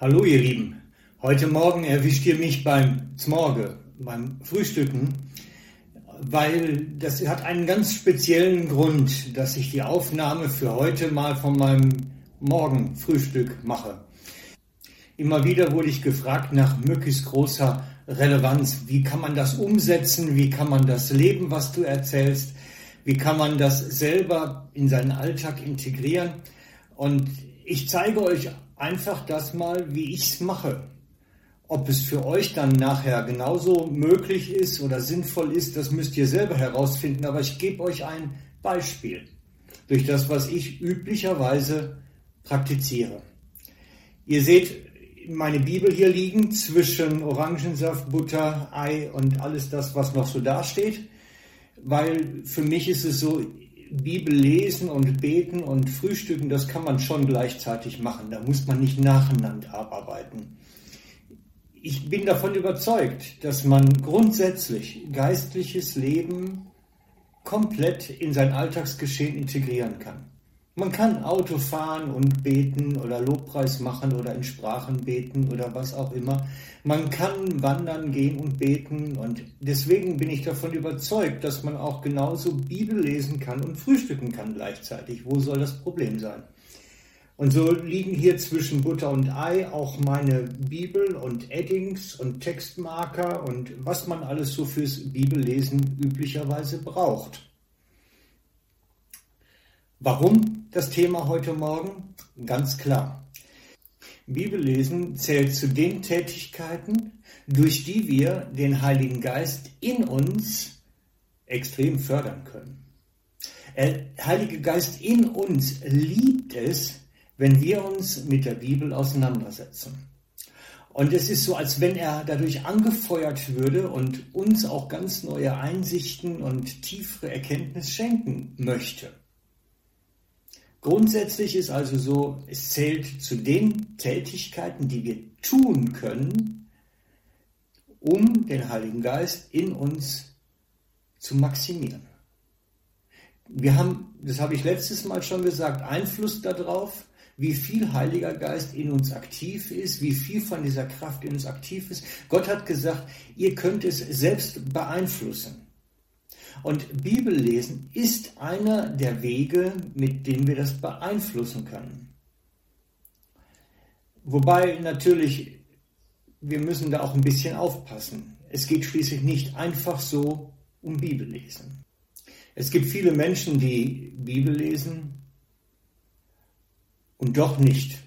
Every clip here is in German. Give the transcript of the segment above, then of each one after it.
Hallo ihr Lieben, heute Morgen erwischt ihr mich beim Zmorge, beim Frühstücken, weil das hat einen ganz speziellen Grund, dass ich die Aufnahme für heute mal von meinem Morgenfrühstück mache. Immer wieder wurde ich gefragt nach möglichst großer Relevanz. Wie kann man das umsetzen? Wie kann man das leben, was du erzählst? Wie kann man das selber in seinen Alltag integrieren? Und ich zeige euch einfach das mal, wie ich es mache. Ob es für euch dann nachher genauso möglich ist oder sinnvoll ist, das müsst ihr selber herausfinden. Aber ich gebe euch ein Beispiel durch das, was ich üblicherweise praktiziere. Ihr seht meine Bibel hier liegen zwischen Orangensaft, Butter, Ei und alles das, was noch so dasteht. Weil für mich ist es so, Bibel lesen und beten und frühstücken, das kann man schon gleichzeitig machen. Da muss man nicht nacheinander abarbeiten. Ich bin davon überzeugt, dass man grundsätzlich geistliches Leben komplett in sein Alltagsgeschehen integrieren kann. Man kann Auto fahren und beten oder Lobpreis machen oder in Sprachen beten oder was auch immer. Man kann wandern gehen und beten und deswegen bin ich davon überzeugt, dass man auch genauso Bibel lesen kann und frühstücken kann gleichzeitig. Wo soll das Problem sein? Und so liegen hier zwischen Butter und Ei auch meine Bibel und Eddings und Textmarker und was man alles so fürs Bibellesen üblicherweise braucht. Warum das Thema heute Morgen? Ganz klar. Bibellesen zählt zu den Tätigkeiten, durch die wir den Heiligen Geist in uns extrem fördern können. Der Heilige Geist in uns liebt es, wenn wir uns mit der Bibel auseinandersetzen. Und es ist so, als wenn er dadurch angefeuert würde und uns auch ganz neue Einsichten und tiefere Erkenntnis schenken möchte. Grundsätzlich ist also so, es zählt zu den Tätigkeiten, die wir tun können, um den Heiligen Geist in uns zu maximieren. Wir haben, das habe ich letztes Mal schon gesagt, Einfluss darauf, wie viel Heiliger Geist in uns aktiv ist, wie viel von dieser Kraft in uns aktiv ist. Gott hat gesagt, ihr könnt es selbst beeinflussen. Und Bibellesen ist einer der Wege, mit denen wir das beeinflussen können. Wobei natürlich, wir müssen da auch ein bisschen aufpassen. Es geht schließlich nicht einfach so um Bibellesen. Es gibt viele Menschen, die Bibel lesen und doch nicht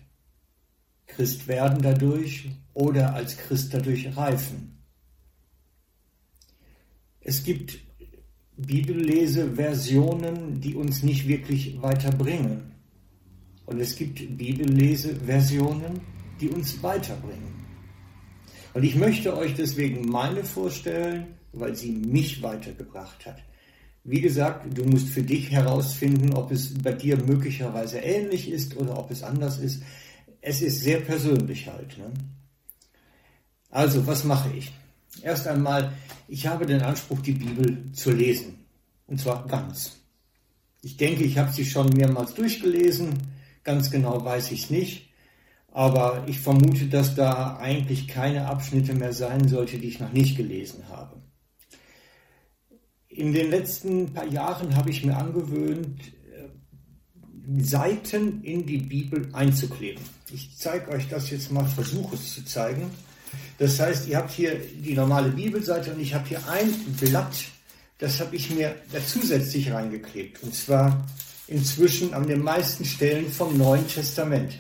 Christ werden dadurch oder als Christ dadurch reifen. Es gibt Bibelleseversionen, die uns nicht wirklich weiterbringen. Und es gibt Bibelleseversionen, die uns weiterbringen. Und ich möchte euch deswegen meine vorstellen, weil sie mich weitergebracht hat. Wie gesagt, du musst für dich herausfinden, ob es bei dir möglicherweise ähnlich ist oder ob es anders ist. Es ist sehr persönlich halt. Ne? Also, was mache ich? Erst einmal, ich habe den Anspruch, die Bibel zu lesen. Und zwar ganz. Ich denke, ich habe sie schon mehrmals durchgelesen. Ganz genau weiß ich es nicht. Aber ich vermute, dass da eigentlich keine Abschnitte mehr sein sollte, die ich noch nicht gelesen habe. In den letzten paar Jahren habe ich mir angewöhnt, äh, Seiten in die Bibel einzukleben. Ich zeige euch das jetzt mal, versuche es zu zeigen. Das heißt, ihr habt hier die normale Bibelseite und ich habe hier ein Blatt, das habe ich mir da zusätzlich reingeklebt. Und zwar inzwischen an den meisten Stellen vom Neuen Testament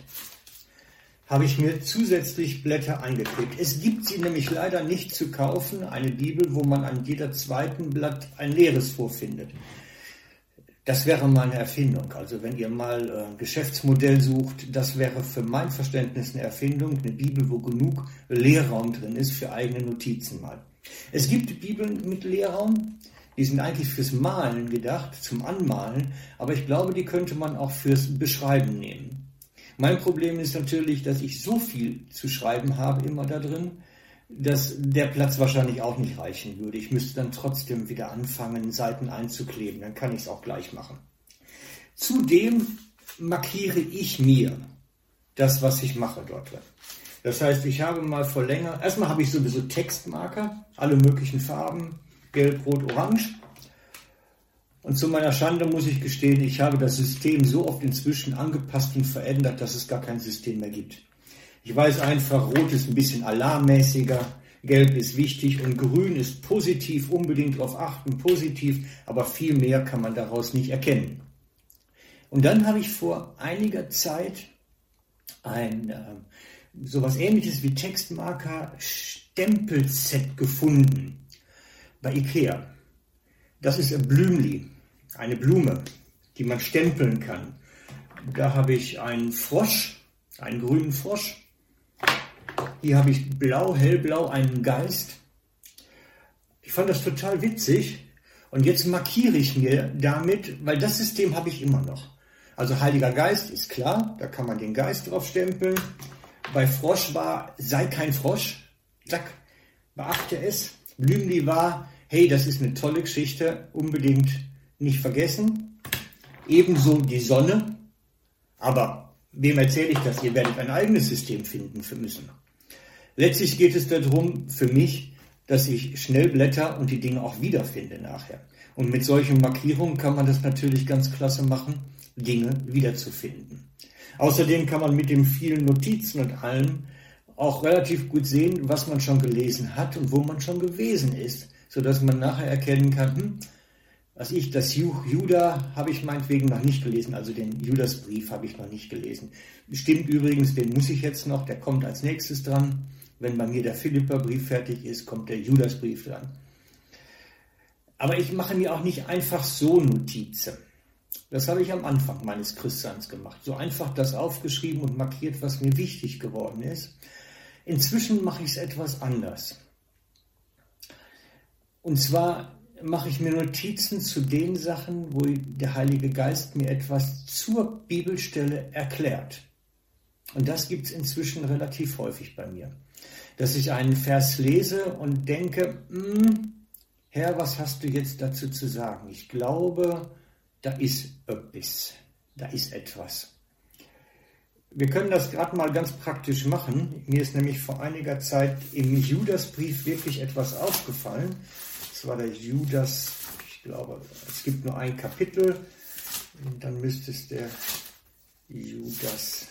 habe ich mir zusätzlich Blätter eingeklebt. Es gibt sie nämlich leider nicht zu kaufen, eine Bibel, wo man an jeder zweiten Blatt ein leeres vorfindet. Das wäre mal eine Erfindung. Also wenn ihr mal äh, ein Geschäftsmodell sucht, das wäre für mein Verständnis eine Erfindung, eine Bibel, wo genug Leerraum drin ist für eigene Notizen mal. Es gibt Bibeln mit Leerraum, die sind eigentlich fürs Malen gedacht, zum Anmalen, aber ich glaube, die könnte man auch fürs Beschreiben nehmen. Mein Problem ist natürlich, dass ich so viel zu schreiben habe immer da drin, dass der Platz wahrscheinlich auch nicht reichen würde. Ich müsste dann trotzdem wieder anfangen, Seiten einzukleben. Dann kann ich es auch gleich machen. Zudem markiere ich mir das, was ich mache dort drin. Das heißt, ich habe mal vor länger, erstmal habe ich sowieso Textmarker, alle möglichen Farben, gelb, rot, orange. Und zu meiner Schande muss ich gestehen, ich habe das System so oft inzwischen angepasst und verändert, dass es gar kein System mehr gibt. Ich weiß einfach, rot ist ein bisschen alarmmäßiger, gelb ist wichtig und grün ist positiv, unbedingt darauf achten, positiv, aber viel mehr kann man daraus nicht erkennen. Und dann habe ich vor einiger Zeit ein äh, sowas ähnliches wie Textmarker Stempelset gefunden bei Ikea. Das ist ein Blümli, eine Blume, die man stempeln kann. Da habe ich einen Frosch, einen grünen Frosch. Hier habe ich blau, hellblau, einen Geist. Ich fand das total witzig. Und jetzt markiere ich mir damit, weil das System habe ich immer noch. Also Heiliger Geist ist klar, da kann man den Geist drauf stempeln. Bei Frosch war, sei kein Frosch. Zack, beachte es. Blümli war, hey, das ist eine tolle Geschichte, unbedingt nicht vergessen. Ebenso die Sonne. Aber wem erzähle ich das? Ihr werdet ein eigenes System finden müssen. Letztlich geht es darum, für mich, dass ich schnell blätter und die Dinge auch wiederfinde nachher. Und mit solchen Markierungen kann man das natürlich ganz klasse machen, Dinge wiederzufinden. Außerdem kann man mit den vielen Notizen und allem auch relativ gut sehen, was man schon gelesen hat und wo man schon gewesen ist, sodass man nachher erkennen kann, hm, was ich, das Juda habe ich meinetwegen noch nicht gelesen, also den Judasbrief habe ich noch nicht gelesen. Stimmt übrigens, den muss ich jetzt noch, der kommt als nächstes dran. Wenn bei mir der Philipperbrief fertig ist, kommt der Judasbrief dran. Aber ich mache mir auch nicht einfach so Notizen. Das habe ich am Anfang meines Christseins gemacht. So einfach das aufgeschrieben und markiert, was mir wichtig geworden ist. Inzwischen mache ich es etwas anders. Und zwar mache ich mir Notizen zu den Sachen, wo der Heilige Geist mir etwas zur Bibelstelle erklärt. Und das gibt es inzwischen relativ häufig bei mir. Dass ich einen Vers lese und denke, hm, Herr, was hast du jetzt dazu zu sagen? Ich glaube, da ist etwas, da ist etwas. Wir können das gerade mal ganz praktisch machen. Mir ist nämlich vor einiger Zeit im Judasbrief wirklich etwas aufgefallen. Das war der Judas, ich glaube, es gibt nur ein Kapitel. Und dann müsste es der Judas,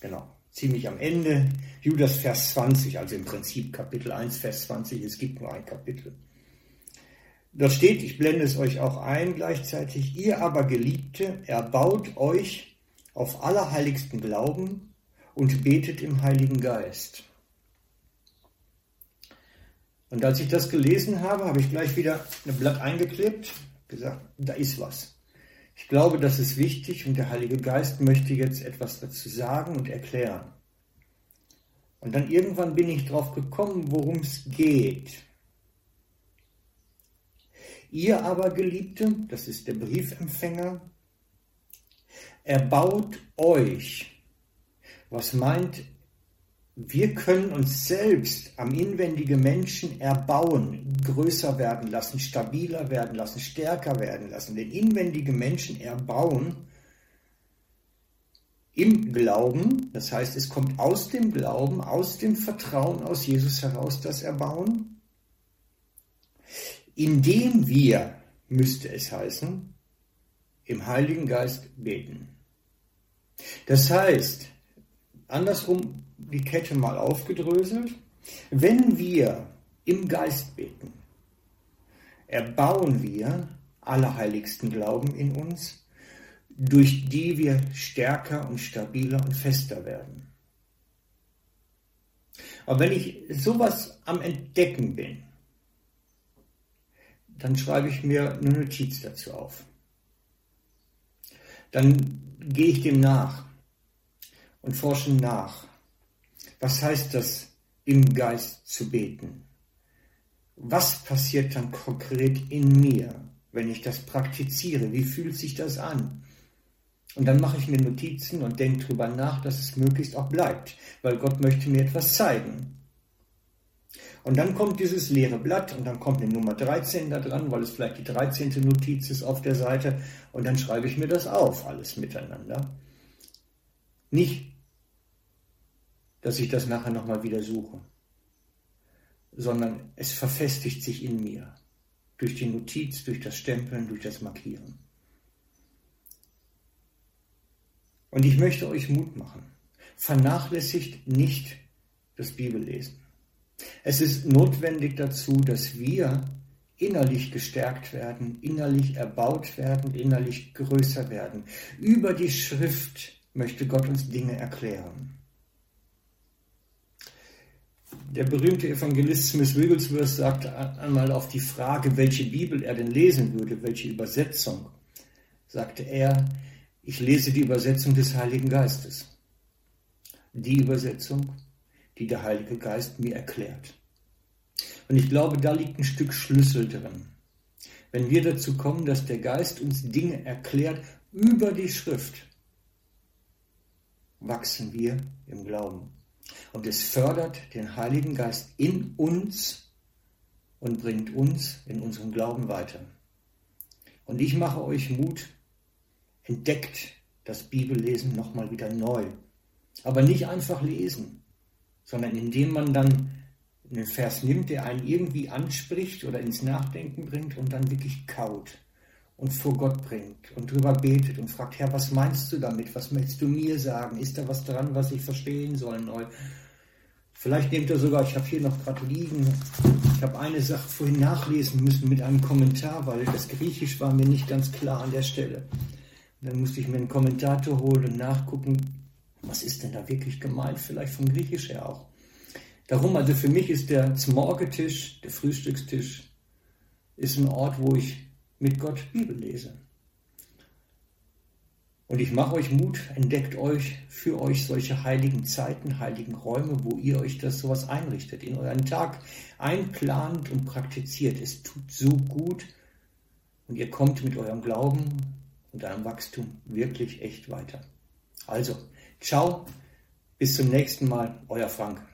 genau, ziemlich am Ende. Judas Vers 20, also im Prinzip Kapitel 1, Vers 20, es gibt nur ein Kapitel. Da steht, ich blende es euch auch ein gleichzeitig, ihr aber Geliebte, erbaut euch auf allerheiligsten Glauben und betet im Heiligen Geist. Und als ich das gelesen habe, habe ich gleich wieder ein Blatt eingeklebt, gesagt, da ist was. Ich glaube, das ist wichtig und der Heilige Geist möchte jetzt etwas dazu sagen und erklären. Und dann irgendwann bin ich drauf gekommen, worum es geht. Ihr aber, Geliebte, das ist der Briefempfänger, erbaut euch. Was meint, wir können uns selbst am inwendige Menschen erbauen, größer werden lassen, stabiler werden lassen, stärker werden lassen, den inwendige Menschen erbauen im Glauben, das heißt, es kommt aus dem Glauben, aus dem Vertrauen aus Jesus heraus das Erbauen indem wir, müsste es heißen, im Heiligen Geist beten. Das heißt, andersrum die Kette mal aufgedröselt, wenn wir im Geist beten, erbauen wir allerheiligsten Glauben in uns, durch die wir stärker und stabiler und fester werden. Aber wenn ich sowas am Entdecken bin, dann schreibe ich mir eine Notiz dazu auf. Dann gehe ich dem nach und forsche nach. Was heißt das, im Geist zu beten? Was passiert dann konkret in mir, wenn ich das praktiziere? Wie fühlt sich das an? Und dann mache ich mir Notizen und denke darüber nach, dass es möglichst auch bleibt, weil Gott möchte mir etwas zeigen. Und dann kommt dieses leere Blatt und dann kommt eine Nummer 13 da dran, weil es vielleicht die 13. Notiz ist auf der Seite. Und dann schreibe ich mir das auf, alles miteinander. Nicht dass ich das nachher nochmal wieder suche, sondern es verfestigt sich in mir durch die Notiz, durch das Stempeln, durch das Markieren. Und ich möchte euch Mut machen. Vernachlässigt nicht das Bibellesen. Es ist notwendig dazu, dass wir innerlich gestärkt werden, innerlich erbaut werden, innerlich größer werden. Über die Schrift möchte Gott uns Dinge erklären. Der berühmte Evangelist Smith Wigglesworth sagt einmal auf die Frage, welche Bibel er denn lesen würde, welche Übersetzung, sagte er, ich lese die Übersetzung des Heiligen Geistes. Die Übersetzung, die der Heilige Geist mir erklärt. Und ich glaube, da liegt ein Stück Schlüssel drin. Wenn wir dazu kommen, dass der Geist uns Dinge erklärt über die Schrift, wachsen wir im Glauben. Und es fördert den Heiligen Geist in uns und bringt uns in unserem Glauben weiter. Und ich mache euch Mut, entdeckt das Bibellesen nochmal wieder neu. Aber nicht einfach lesen, sondern indem man dann einen Vers nimmt, der einen irgendwie anspricht oder ins Nachdenken bringt und dann wirklich kaut und vor Gott bringt und drüber betet und fragt, Herr, was meinst du damit? Was möchtest du mir sagen? Ist da was dran, was ich verstehen soll neu? Vielleicht nehmt ihr sogar, ich habe hier noch gerade liegen, ich habe eine Sache vorhin nachlesen müssen mit einem Kommentar, weil das Griechisch war mir nicht ganz klar an der Stelle. Dann musste ich mir einen Kommentator holen und nachgucken, was ist denn da wirklich gemeint, vielleicht vom Griechisch her auch. Darum, also für mich ist der Zmorgetisch, der Frühstückstisch, ist ein Ort, wo ich mit Gott Bibel lese. Und ich mache euch Mut, entdeckt euch für euch solche heiligen Zeiten, heiligen Räume, wo ihr euch das sowas einrichtet, in euren Tag einplant und praktiziert. Es tut so gut und ihr kommt mit eurem Glauben und eurem Wachstum wirklich echt weiter. Also, ciao, bis zum nächsten Mal, euer Frank.